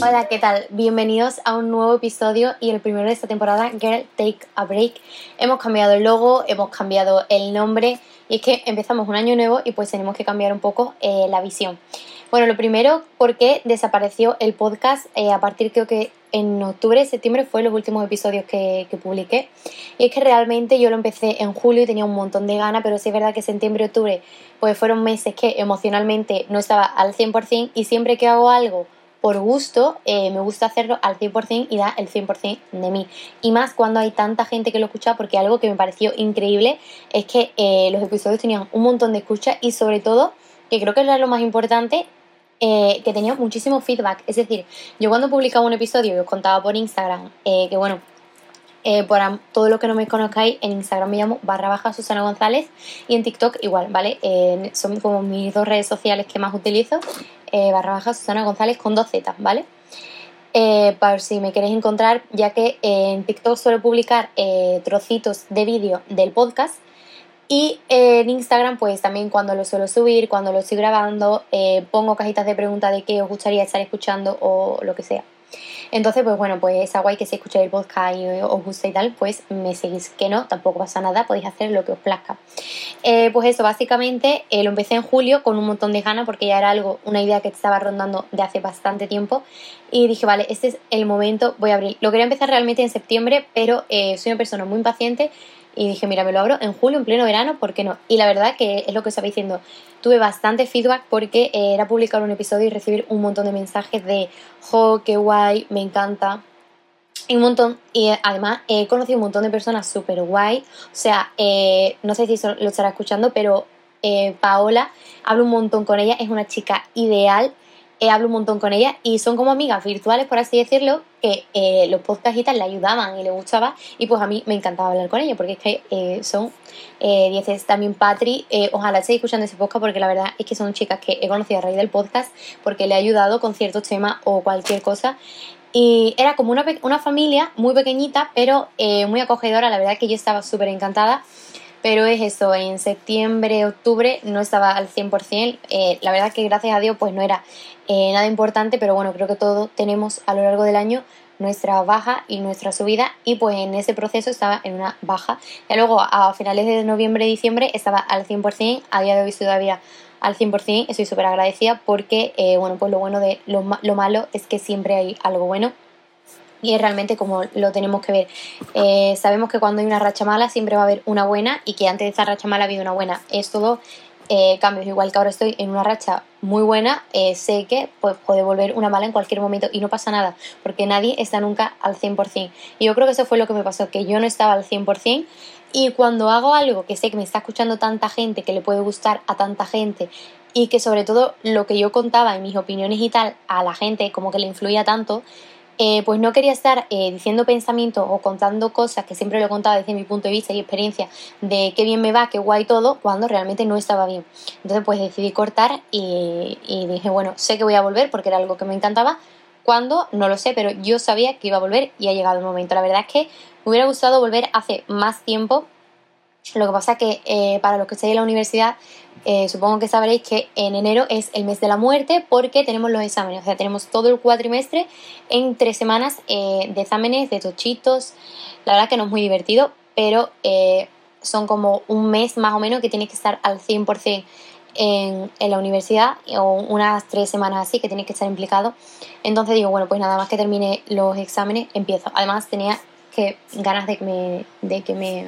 Hola, ¿qué tal? Bienvenidos a un nuevo episodio y el primero de esta temporada, Girl Take a Break. Hemos cambiado el logo, hemos cambiado el nombre y es que empezamos un año nuevo y pues tenemos que cambiar un poco eh, la visión. Bueno, lo primero, porque desapareció el podcast eh, a partir creo que en octubre, septiembre fue los últimos episodios que, que, publiqué. Y es que realmente yo lo empecé en julio y tenía un montón de ganas, pero sí es verdad que septiembre, octubre, pues fueron meses que emocionalmente no estaba al 100% y siempre que hago algo por gusto, eh, me gusta hacerlo al 100% y da el 100% de mí. Y más cuando hay tanta gente que lo escucha, porque algo que me pareció increíble es que eh, los episodios tenían un montón de escucha y sobre todo, que creo que era lo más importante, eh, que tenía muchísimo feedback. Es decir, yo cuando publicaba un episodio y os contaba por Instagram, que bueno, por todo lo que no me conozcáis, en Instagram me llamo barra baja Susana González y en TikTok igual, ¿vale? son como mis dos redes sociales que más utilizo eh, barra baja Susana González con dos Z, ¿vale? Eh, para si me queréis encontrar, ya que en TikTok suelo publicar eh, trocitos de vídeo del podcast y en Instagram pues también cuando lo suelo subir, cuando lo estoy grabando, pongo cajitas de preguntas de qué os gustaría estar escuchando o lo que sea. Entonces, pues bueno, pues está guay que si escucháis el podcast y os gusta y tal, pues me seguís. Que no, tampoco pasa nada, podéis hacer lo que os plazca. Eh, pues eso, básicamente eh, lo empecé en julio con un montón de ganas porque ya era algo, una idea que estaba rondando de hace bastante tiempo. Y dije, vale, este es el momento, voy a abrir. Lo quería empezar realmente en septiembre, pero eh, soy una persona muy impaciente y dije, mira, me lo abro en julio, en pleno verano, ¿por qué no? Y la verdad que es lo que estaba diciendo, tuve bastante feedback porque eh, era publicar un episodio y recibir un montón de mensajes de, jo, qué guay, me encanta. Y un montón, y eh, además he conocido un montón de personas súper guay. O sea, eh, no sé si lo estará escuchando, pero Paola, hablo un montón con ella, es una chica ideal eh, hablo un montón con ella y son como amigas virtuales, por así decirlo, que eh, los podcasts le ayudaban y le gustaba y pues a mí me encantaba hablar con ella porque es que eh, son 10 también Patri, ojalá estéis escuchando ese podcast porque la verdad es que son chicas que he conocido a raíz del podcast porque le he ayudado con ciertos temas o cualquier cosa. Y era como una, una familia muy pequeñita pero muy acogedora, la verdad que yo estaba súper encantada pero es eso, en septiembre, octubre no estaba al 100%, eh, la verdad que gracias a Dios pues no era eh, nada importante, pero bueno, creo que todos tenemos a lo largo del año nuestra baja y nuestra subida y pues en ese proceso estaba en una baja. Y luego a finales de noviembre, diciembre estaba al 100%, a día de hoy todavía al 100%, estoy súper agradecida porque eh, bueno, pues lo bueno de lo, lo malo es que siempre hay algo bueno y es realmente como lo tenemos que ver. Eh, sabemos que cuando hay una racha mala siempre va a haber una buena y que antes de esa racha mala ha habido una buena. Es todo eh, cambios. Igual que ahora estoy en una racha muy buena, eh, sé que pues, puede volver una mala en cualquier momento y no pasa nada, porque nadie está nunca al 100%. Y yo creo que eso fue lo que me pasó, que yo no estaba al 100%. Y cuando hago algo que sé que me está escuchando tanta gente, que le puede gustar a tanta gente, y que sobre todo lo que yo contaba en mis opiniones y tal a la gente como que le influía tanto, eh, pues no quería estar eh, diciendo pensamientos o contando cosas que siempre lo he contado desde mi punto de vista y experiencia de qué bien me va, qué guay todo, cuando realmente no estaba bien. Entonces pues decidí cortar y, dije, bueno, sé que voy a volver porque era algo que me encantaba. Cuando, no lo sé, pero yo sabía que iba a volver y ha llegado el momento. La verdad es que me hubiera gustado volver hace más tiempo. Lo que pasa es que eh, para los que estáis en la universidad eh, supongo que sabréis que en enero es el mes de la muerte porque tenemos los exámenes, o sea, tenemos todo el cuatrimestre en tres semanas eh, de exámenes, de tochitos. La verdad que no es muy divertido, pero son como un mes más o menos que tienes que estar al 100% en, en, la universidad o unas tres semanas así que tienes que estar implicado. Entonces digo, bueno, pues nada más que termine los exámenes, empiezo. Además tenía que ganas de que me, de que me,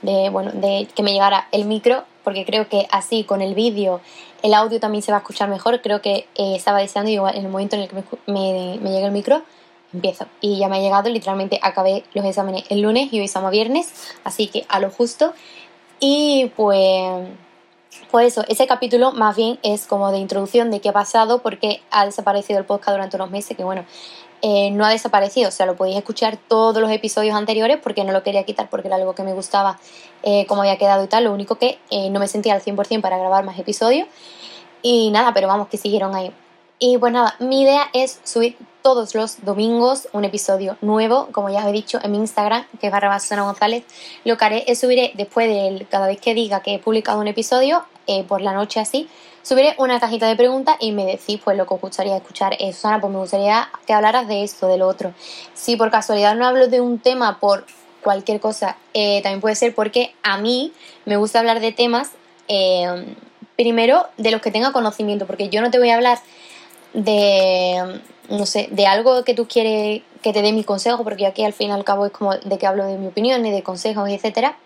de, bueno, de que me llegara el micro porque creo que así con el vídeo el audio también se va a escuchar mejor. Creo que eh, estaba deseando y igual en el momento en el que me, me, llegue el micro, empiezo. Y ya me ha llegado, literalmente acabé los exámenes el lunes y hoy estamos viernes, así que a lo justo. Y pues, por eso, ese capítulo más bien es como de introducción de qué ha pasado, porque ha desaparecido el podcast durante unos meses, que bueno, eh, no ha desaparecido, o sea, lo podéis escuchar todos los episodios anteriores porque no lo quería quitar porque era algo que me gustaba eh, como había quedado y tal, lo único que eh, no me sentía al 100% para grabar más episodios y nada, pero vamos, que siguieron ahí. Y pues nada, mi idea es subir todos los domingos un episodio nuevo, como ya os he dicho en mi Instagram, que es barra Susana González. Lo que haré es subiré después de cada vez que diga que he publicado un episodio, por la noche así, subiré una cajita de preguntas y me decís pues lo que os gustaría escuchar. Eh, Susana, pues me gustaría que hablaras de esto, de lo otro. Si por casualidad no hablo de un tema por cualquier cosa, eh, también puede ser porque a mí me gusta hablar de temas, eh, primero de los que tenga conocimiento, porque yo no te voy a hablar de, no sé, de algo que tú quieres que te dé mi consejo, porque aquí al fin y al cabo es como de que hablo de mi opinión y de consejos y etcétera.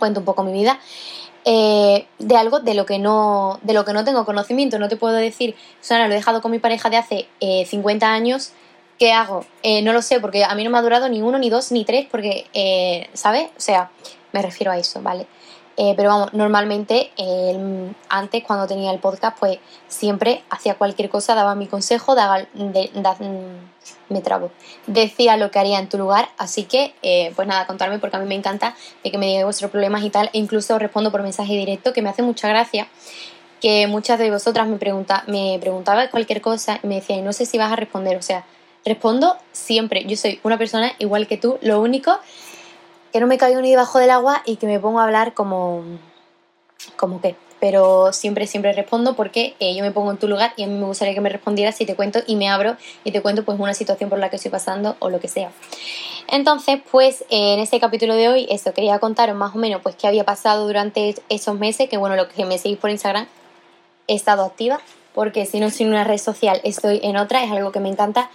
Cuento un poco mi vida. Eh, de algo de lo que no de lo que no tengo conocimiento no te puedo decir Susana lo he dejado con mi pareja de hace 50 eh, años ¿qué hago? Eh, no lo sé porque a mí no me ha durado ni uno ni dos ni tres porque ¿sabes? o sea me refiero a eso ¿vale? Eh, pero vamos, normalmente antes cuando tenía el podcast, pues siempre hacía cualquier cosa, daba mi consejo, daba, mm, me trabo, decía lo que haría en tu lugar, así que eh, pues nada, contarme porque a mí me encanta de que me digáis vuestros problemas y tal, e incluso respondo por mensaje directo, que me hace mucha gracia que muchas de vosotras me, pregunta, me preguntabais cualquier cosa y me decían, no sé si vas a responder, o sea, respondo siempre, yo soy una persona igual que tú, lo único que no me caigo ni debajo del agua y que me pongo a hablar como, como que. Pero siempre, siempre respondo porque eh, yo me pongo en tu lugar y a mí me gustaría que me respondieras si te cuento y me abro y te cuento pues una situación por la que estoy pasando o lo que sea. Entonces, pues en este capítulo de hoy, eso, quería contaros más o menos pues qué había pasado durante esos meses, que bueno, lo que me seguís por Instagram, he estado activa, porque si no sin una red social estoy en otra, es algo que me encanta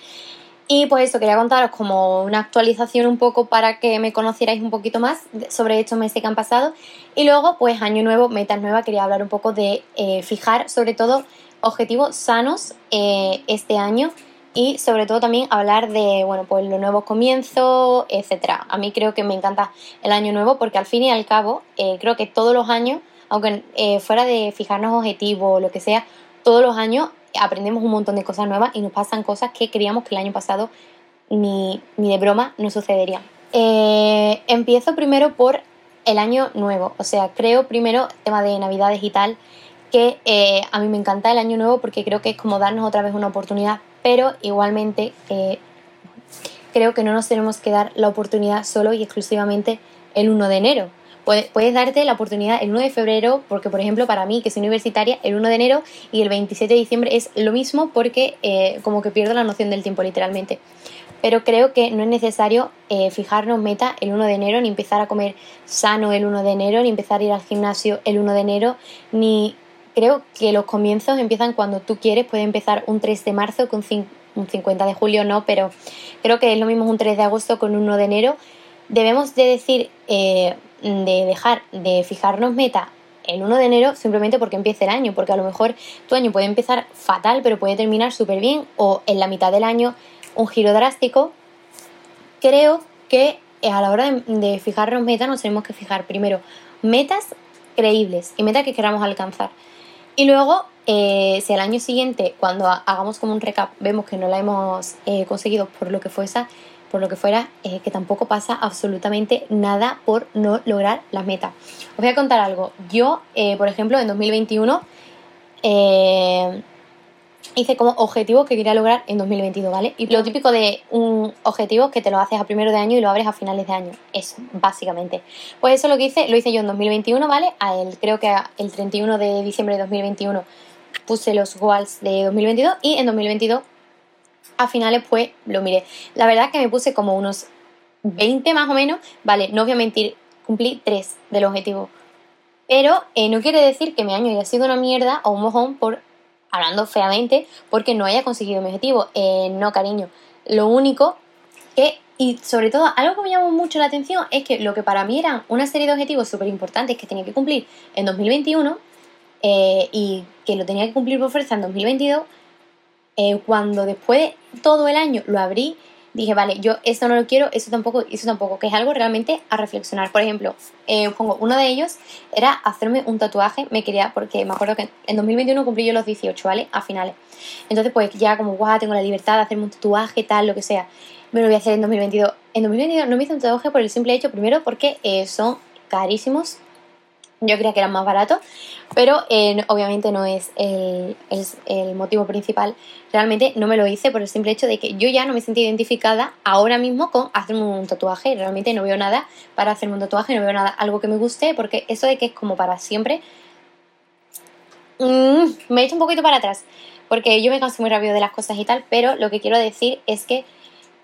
y pues eso, quería contaros como una actualización un poco para que me conocierais un poquito más sobre estos meses que han pasado. Y luego, pues año nuevo, metas nuevas, quería hablar un poco de eh, fijar sobre todo objetivos sanos eh, este año y sobre todo también hablar de, bueno, pues los nuevos comienzos, etcétera. A mí creo que me encanta el año nuevo porque al fin y al cabo eh, creo que todos los años, aunque fuera de fijarnos objetivos o lo que sea, todos los años aprendemos un montón de cosas nuevas y nos pasan cosas que creíamos que el año pasado ni, de broma no sucederían. Eh, empiezo primero por el año nuevo, o sea, creo primero tema de navidades y tal, que eh, a mí me encanta el año nuevo porque creo que es como darnos otra vez una oportunidad, pero igualmente eh, creo que no nos tenemos que dar la oportunidad solo y exclusivamente el 1 de enero puedes, darte la oportunidad el 1 de febrero, porque por ejemplo para mí, que soy universitaria, el 1 de enero y el 27 de diciembre es lo mismo porque eh, como que pierdo la noción del tiempo literalmente. Pero creo que no es necesario eh, fijarnos meta el 1 de enero, ni empezar a comer sano el 1 de enero, ni empezar a ir al gimnasio el 1 de enero, ni creo que los comienzos empiezan cuando tú quieres, puede empezar un 3 de marzo con un 50 de julio, no, pero creo que es lo mismo un 3 de agosto con un 1 de enero. Debemos de decir, eh, de dejar de fijarnos meta el 1 de enero simplemente porque empiece el año, porque a lo mejor tu año puede empezar fatal, pero puede terminar súper bien, o en la mitad del año un giro drástico. Creo que a la hora de, fijarnos meta nos tenemos que fijar primero metas creíbles y metas que queramos alcanzar. Y luego, eh, si al año siguiente, cuando hagamos como un recap, vemos que no la hemos eh, conseguido por lo que fuese, por lo que fuera, eh, que tampoco pasa absolutamente nada por no lograr las metas. Os voy a contar algo. Yo, eh, por ejemplo, en 2021 eh, hice como objetivo que quería lograr en 2022, ¿vale? Y lo típico de un objetivo que te lo haces a primero de año y lo abres a finales de año. Eso, básicamente. Pues eso lo que hice, lo hice yo en 2021, ¿vale? el, creo que el 31 de diciembre de 2021 puse los goals de 2022 y en 2022 a finales pues lo miré. La verdad es que me puse como unos 20 más o menos, vale, no voy a mentir, cumplí 3 del objetivo. Pero eh, no quiere decir que mi año haya sido una mierda o un mojón por, hablando feamente, porque no haya conseguido mi objetivo. Eh, no, cariño. Lo único que, y sobre todo algo que me llamó mucho la atención, es que lo que para mí eran una serie de objetivos súper importantes que tenía que cumplir en 2021 eh, y que lo tenía que cumplir por fuerza en 2022, eh, cuando después de todo el año lo abrí, dije, vale, yo esto no lo quiero, eso tampoco, eso tampoco, que es algo realmente a reflexionar. Por ejemplo, eh, pongo, uno de ellos era hacerme un tatuaje, me quería, porque me acuerdo que en 2021 cumplí yo los 18, ¿vale? A finales. Entonces, pues ya como, guau, tengo la libertad de hacerme un tatuaje, tal, lo que sea. Me lo voy a hacer en 2022. En 2022 no me hice un tatuaje por el simple hecho, primero, porque eh, son carísimos, yo creía que eran más baratos, pero eh, obviamente no es el, el, motivo principal. Realmente no me lo hice por el simple hecho de que yo ya no me sentí identificada ahora mismo con hacerme un tatuaje. Realmente no veo nada para hacerme un tatuaje, no veo nada algo que me guste, porque eso de que es como para siempre, mm, me he hecho un poquito para atrás, porque yo me canso muy rápido de las cosas y tal, pero lo que quiero decir es que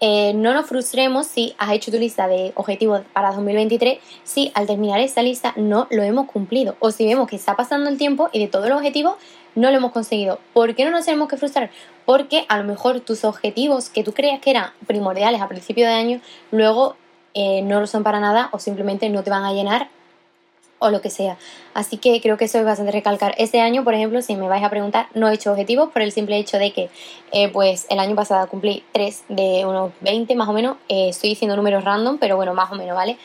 eh, no nos frustremos si has hecho tu lista de objetivos para 2023, si al terminar esta lista no lo hemos cumplido, o si vemos que está pasando el tiempo y de todos los objetivos no lo hemos conseguido. ¿Por qué no nos tenemos que frustrar? Porque a lo mejor tus objetivos que tú creías que eran primordiales a principio de año, luego eh, no lo son para nada o simplemente no te van a llenar o lo que sea. Así que creo que eso es bastante recalcar. Este año, por ejemplo, si me vais a preguntar, no he hecho objetivos por el simple hecho de que, eh, pues, el año pasado cumplí 3 de unos 20 más o menos. Eh, estoy diciendo números random, pero bueno, más o menos, ¿vale?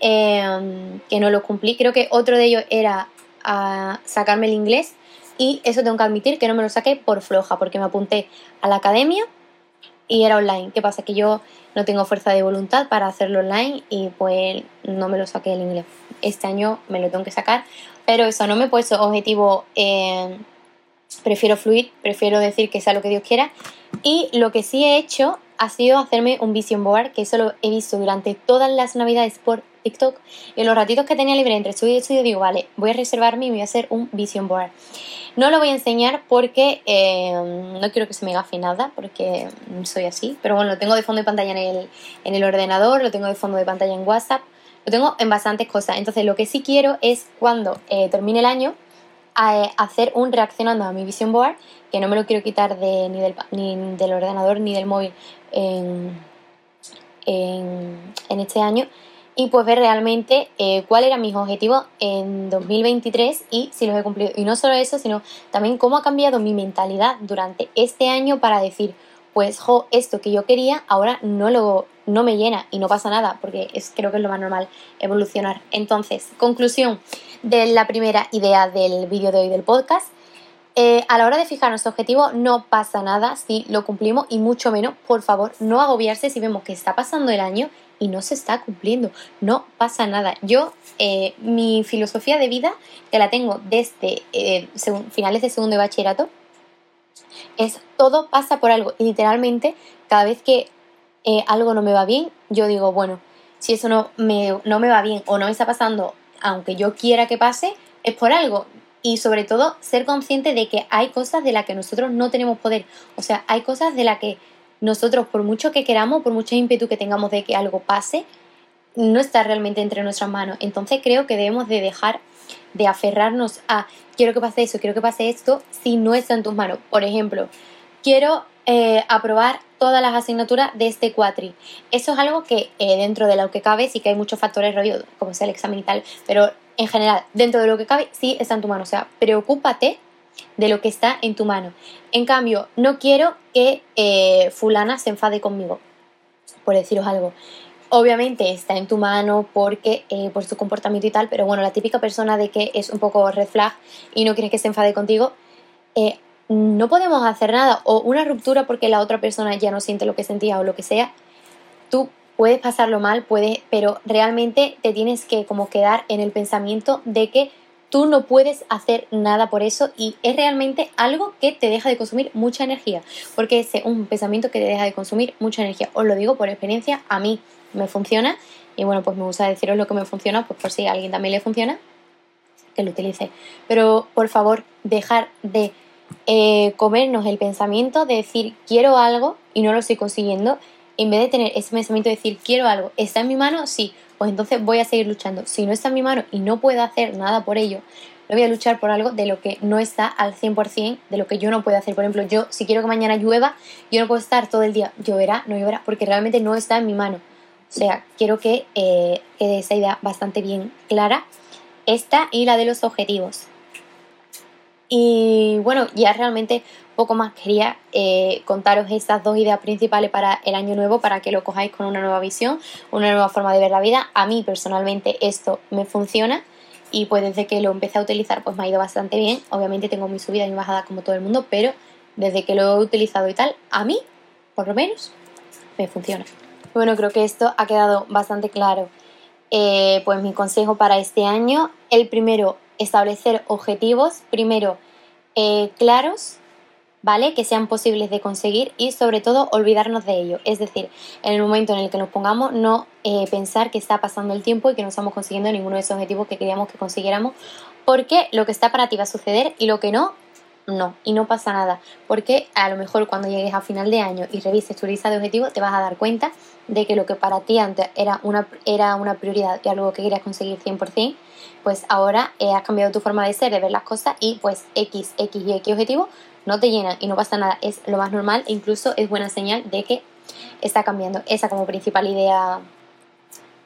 Em, que no los cumplí. Creo que otro de ellos era a sacarme el inglés y eso tengo que admitir que no me lo saqué por floja, porque me apunté a la academia y era online. ¿Qué pasa? Que yo no tengo fuerza de voluntad para hacerlo online y pues no me lo saqué el inglés. Este año me lo tengo que sacar, pero eso no me he puesto objetivo. Eh, prefiero fluir, prefiero decir que sea lo que Dios quiera. Y lo que sí he hecho ha sido hacerme un vision board, que eso lo he visto durante todas las navidades por TikTok. Y en los ratitos que tenía libre entre estudio y estudio digo, vale, voy a reservarme y voy a hacer un vision board. No lo voy a enseñar porque eh, no quiero que se me gafe nada, porque soy así. Pero bueno, lo tengo de fondo de pantalla en el, en el ordenador, lo tengo de fondo de pantalla en WhatsApp, lo tengo en bastantes cosas. Entonces lo que sí quiero es cuando eh, termine el año hacer un reaccionando a mi vision board, que no me lo quiero quitar de, ni, del, ni del ordenador ni del móvil en, en, en este año y pues ver realmente eh, cuáles eran mis objetivos en 2023 y si los he cumplido. Y no solo eso, sino también cómo ha cambiado mi mentalidad durante este año para decir, pues, jo, esto que yo quería ahora no, lo, no me llena y no pasa nada, porque es, creo que es lo más normal evolucionar. Entonces, conclusión de la primera idea del vídeo de hoy del podcast. Eh, a la hora de fijar nuestro objetivo no pasa nada si lo cumplimos y mucho menos, por favor, no agobiarse si vemos que está pasando el año y no se está cumpliendo. No pasa nada. Yo, eh, mi filosofía de vida, que la tengo desde eh, finales de segundo de bachillerato, es todo pasa por algo. Y literalmente, cada vez que eh, algo no me va bien, yo digo, bueno, si eso no me, no me va bien o no me está pasando, aunque yo quiera que pase, es por algo. Y sobre todo, ser consciente de que hay cosas de las que nosotros no tenemos poder. O sea, hay cosas de las que nosotros, por mucho que queramos, por mucho ímpetu que tengamos de que algo pase, no está realmente entre nuestras manos. Entonces creo que debemos de dejar de aferrarnos a quiero que pase eso, quiero que pase esto, si no está en tus manos. Por ejemplo, quiero eh, aprobar todas las asignaturas de este cuatri. Eso es algo que eh, dentro de lo que cabe sí que hay muchos factores rollo, como sea el examen y tal, pero en general, dentro de lo que cabe sí está en tu mano. O sea, preocúpate de lo que está en tu mano. En cambio, no quiero que eh, fulana se enfade conmigo, por deciros algo. Obviamente está en tu mano porque eh, por su comportamiento y tal, pero bueno, la típica persona de que es un poco red flag y no quieres que se enfade contigo, eh, no podemos hacer nada. O una ruptura porque la otra persona ya no siente lo que sentía o lo que sea. Tú puedes pasarlo mal, puedes, pero realmente te tienes que como quedar en el pensamiento de que tú no puedes hacer nada por eso y es realmente algo que te deja de consumir mucha energía, porque es un pensamiento que te deja de consumir mucha energía. Os lo digo por experiencia, a mí me funciona y bueno, pues me gusta deciros lo que me funciona, pues por si a alguien también le funciona, que lo utilice. Pero por favor, dejar de eh, comernos el pensamiento de decir quiero algo y no lo estoy consiguiendo, en vez de tener ese pensamiento de decir quiero algo, está en mi mano, sí, pues entonces voy a seguir luchando. Si no está en mi mano y no puedo hacer nada por ello, no voy a luchar por algo de lo que no está al 100%, de lo que yo no puedo hacer. Por ejemplo, yo si quiero que mañana llueva, yo no puedo estar todo el día, lloverá, no lloverá, porque realmente no está en mi mano. O sea, quiero que eh, quede esa idea bastante bien clara. Esta y la de los objetivos. Y bueno, ya realmente poco más quería eh, contaros estas dos ideas principales para el año nuevo para que lo cojáis con una nueva visión, una nueva forma de ver la vida. A mí personalmente esto me funciona y pues desde que lo empecé a utilizar pues me ha ido bastante bien. Obviamente tengo mi subida y mi bajada como todo el mundo, pero desde que lo he utilizado y tal, a mí, por lo menos, me funciona. Bueno, creo que esto ha quedado bastante claro. Eh, pues mi consejo para este año, el primero, establecer objetivos, primero, eh, claros ¿vale? Que sean posibles de conseguir y sobre todo olvidarnos de ello. Es decir, en el momento en el que nos pongamos, no eh, pensar que está pasando el tiempo y que no estamos consiguiendo ninguno de esos objetivos que queríamos que consiguiéramos Porque lo que está para ti va a suceder y lo que no, no. Y no pasa nada. Porque a lo mejor cuando llegues a final de año y revises tu lista de objetivos, te vas a dar cuenta de que lo que para ti antes era una, era una prioridad y algo que querías conseguir 100%, pues ahora eh, has cambiado tu forma de ser, de ver las cosas y pues X, X y X objetivos no te llenan y no pasa nada, es lo más normal e incluso es buena señal de que está cambiando. Esa como principal idea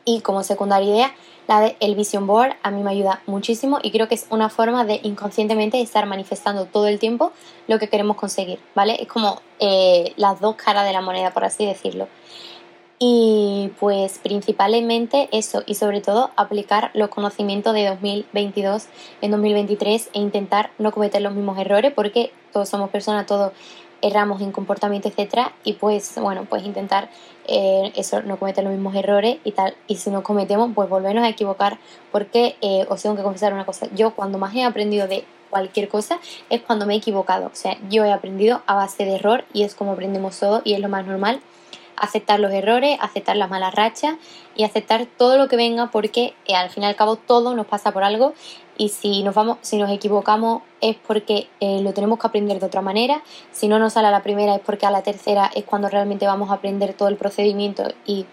y como secundaria idea, la de el vision board a mí me ayuda muchísimo y creo que es una forma de inconscientemente estar manifestando todo el tiempo lo que queremos conseguir, ¿vale? Es como eh, las dos caras de la moneda, por así decirlo. Y pues principalmente eso y sobre todo aplicar los conocimientos de 2022 en 2023 e intentar no cometer los mismos errores porque todos somos personas, todos erramos en comportamiento, etcétera, y pues bueno, pues intentar eh, eso, no cometer los mismos errores y tal, y si no cometemos, pues volvernos a equivocar, porque eh, os tengo que confesar una cosa, yo cuando más he aprendido de cualquier cosa es cuando me he equivocado, o sea, yo he aprendido a base de error y es como aprendemos todo y es lo más normal aceptar los errores, aceptar las malas rachas y aceptar todo lo que venga porque eh, al fin y al cabo todo nos pasa por algo y si nos vamos, si nos equivocamos es porque eh, lo tenemos que aprender de otra manera, si no nos sale a la primera es porque a la tercera es cuando realmente vamos a aprender todo el procedimiento y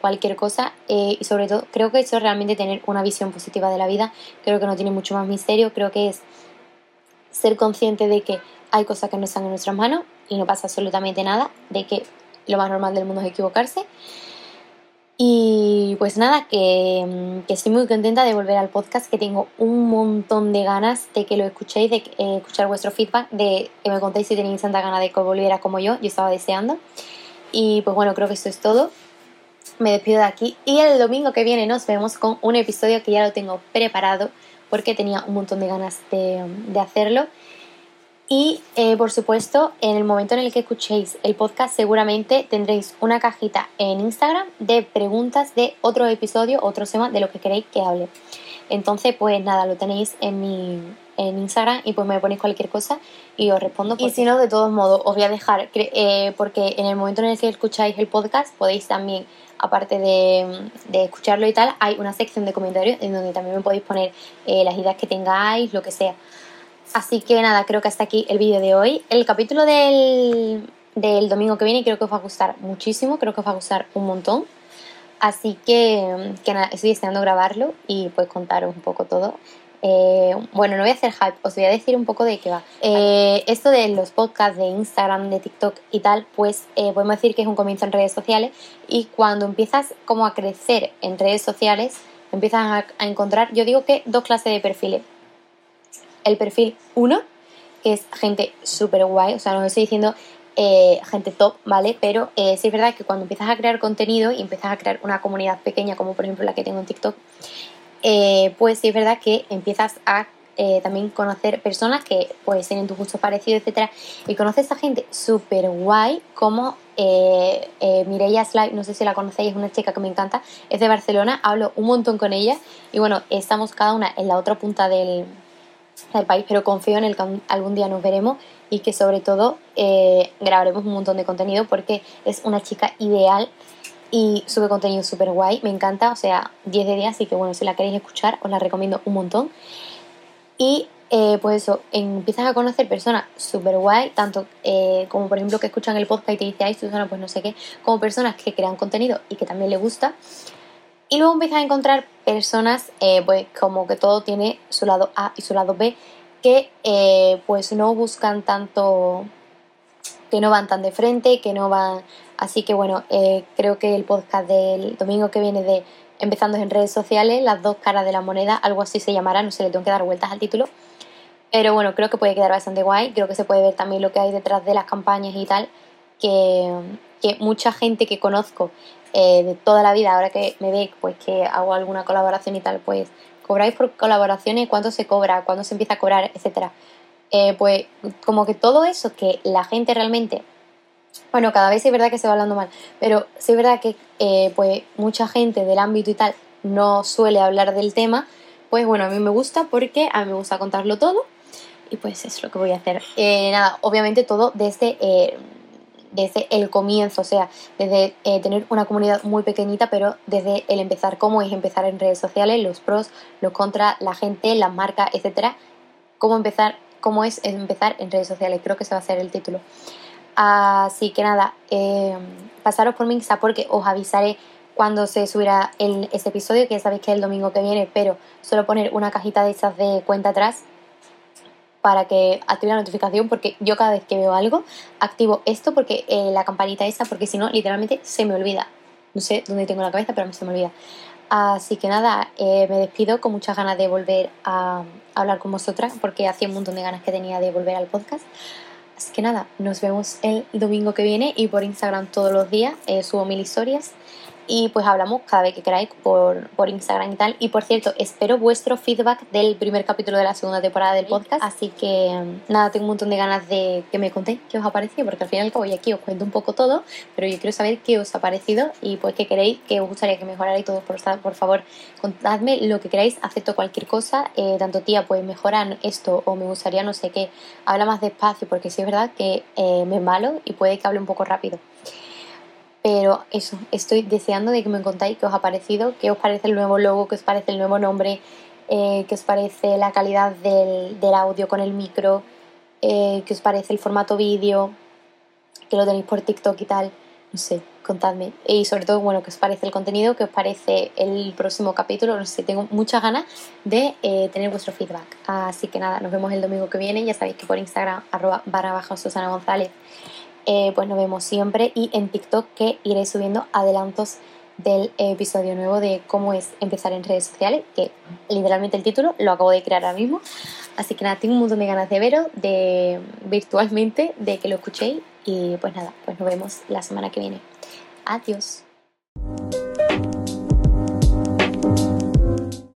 cualquier cosa. Eh, y sobre todo creo que eso es realmente tener una visión positiva de la vida, creo que no tiene mucho más misterio, creo que es ser consciente de que hay cosas que no están en nuestras manos y no pasa absolutamente nada, de que lo más normal del mundo es equivocarse. Y pues nada, que, estoy muy contenta de volver al podcast, que tengo un montón de ganas de que lo escuchéis, de eh, escuchar vuestro feedback, de que me contéis si tenéis tanta gana de que volviera como yo, yo estaba deseando. Y pues bueno, creo que esto es todo. Me despido de aquí y el domingo que viene nos vemos con un episodio que ya lo tengo preparado porque tenía un montón de ganas de, de hacerlo. Y eh, por supuesto, en el momento en el que escuchéis el podcast, seguramente tendréis una cajita en Instagram de preguntas de otro episodio, otro tema de lo que queréis que hable. Entonces, pues nada, lo tenéis en mi en Instagram y pues me ponéis cualquier cosa y os respondo. Y si no, de todos modos, os voy a dejar, eh, porque en el momento en el que escucháis el podcast, podéis también, aparte de, de escucharlo y tal, hay una sección de comentarios en donde también me podéis poner eh, las ideas que tengáis, lo que sea. Así que nada, creo que hasta aquí el vídeo de hoy. El capítulo del, domingo que viene creo que os va a gustar muchísimo, creo que os va a gustar un montón. Así que, nada, estoy deseando grabarlo y pues contaros un poco todo. Eh, bueno, no voy a hacer hype, os voy a decir un poco de qué va. Eh, esto de los podcasts de Instagram, de TikTok y tal, pues eh, podemos decir que es un comienzo en redes sociales y cuando empiezas como a crecer en redes sociales, empiezas a encontrar, yo digo que dos clases de perfiles el perfil 1, que es gente súper guay, o sea, no estoy diciendo eh, gente top, ¿vale? Pero eh, sí es verdad que cuando empiezas a crear contenido y empiezas a crear una comunidad pequeña, como por ejemplo la que tengo en TikTok, eh, pues sí es verdad que empiezas a también conocer personas que pues tienen tus gustos parecidos, etcétera, y conoces a gente súper guay como Mireia Slide, no sé si la conocéis, es una chica que me encanta, es de Barcelona, hablo un montón con ella y bueno, estamos cada una en la otra punta del, del país, pero confío en el que algún día nos veremos y que sobre todo eh, grabaremos un montón de contenido porque es una chica ideal y sube contenido súper guay, me encanta, o sea, 10 de día, así que bueno, si la queréis escuchar os la recomiendo un montón. Y eh, pues eso, empiezas a conocer personas súper guay, tanto eh, como por ejemplo que escuchan el podcast y te dicen, ay Susana, pues no sé qué, como personas que crean contenido y que también les gusta. Y luego empiezas a encontrar personas, eh, pues como que todo tiene su lado A y su lado B, que eh, pues no buscan tanto, que no van tan de frente, que no van... Así que bueno, eh, creo que el podcast del domingo que viene de Empezando en redes sociales, las dos caras de la moneda, algo así se llamará, no sé, le tengo que dar vueltas al título. Pero bueno, creo que puede quedar bastante guay, creo que se puede ver también lo que hay detrás de las campañas y tal, que, que mucha gente que conozco eh, de toda la vida, ahora que me ve pues que hago alguna colaboración y tal, pues cobráis por colaboraciones, cuánto se cobra, cuándo se empieza a cobrar, etcétera. Eh, pues como que todo eso que la gente realmente, bueno, cada vez es verdad que se va hablando mal, pero sí es verdad que eh, pues mucha gente del ámbito y tal no suele hablar del tema, pues bueno, a mí me gusta porque a mí me gusta contarlo todo y pues es lo que voy a hacer. nada, obviamente todo desde desde el comienzo, o sea, desde eh, tener una comunidad muy pequeñita, pero desde el empezar, cómo es empezar en redes sociales, los pros, los contras, la gente, las marcas, etcétera, cómo empezar, cómo es empezar en redes sociales, creo que ese va a ser el título. Así que nada, eh, pasaros por mi Insta porque os avisaré cuando se subirá el, este episodio, que ya sabéis que es el domingo que viene, pero suelo poner una cajita de esas de cuenta atrás para que active la notificación porque yo cada vez que veo algo activo esto porque eh, la campanita esa porque si no literalmente se me olvida. No sé dónde tengo la cabeza pero a mí se me olvida. Así que nada eh, me despido con muchas ganas de volver a, hablar con vosotras porque hacía un montón de ganas que tenía de volver al podcast. Así que nada nos vemos el domingo que viene y por Instagram todos los días eh, subo mil historias y pues hablamos cada vez que queráis por, por, Instagram y tal. Y por cierto, espero vuestro feedback del primer capítulo de la segunda temporada del podcast. Así que nada, tengo un montón de ganas de que me contéis qué os ha parecido, porque al final y al aquí os cuento un poco todo, pero yo quiero saber qué os ha parecido y pues qué queréis, qué os gustaría que mejorara y todo. Por, por favor, contadme lo que queráis, acepto cualquier cosa. Eh, tanto tía, pues mejorar esto o me gustaría no sé qué, habla más despacio, porque sí es verdad que eh, me malo y puede que hable un poco rápido. Pero eso, estoy deseando de que me contáis qué os ha parecido, qué os parece el nuevo logo, qué os parece el nuevo nombre, eh, qué os parece la calidad del, audio con el micro, eh, qué os parece el formato vídeo, que lo tenéis por TikTok y tal. No sé, contadme. Y sobre todo, bueno, qué os parece el contenido, qué os parece el próximo capítulo. No sé, tengo muchas ganas de eh, tener vuestro feedback. Así que nada, nos vemos el domingo que viene. Ya sabéis que por Instagram, arroba barra baja Susana González eh, pues nos vemos siempre y en TikTok que iré subiendo adelantos del episodio nuevo de cómo es empezar en redes sociales, que literalmente el título lo acabo de crear ahora mismo. Así que nada, tengo un montón de ganas de veros, de virtualmente, de que lo escuchéis y pues nada, pues nos vemos la semana que viene. Adiós.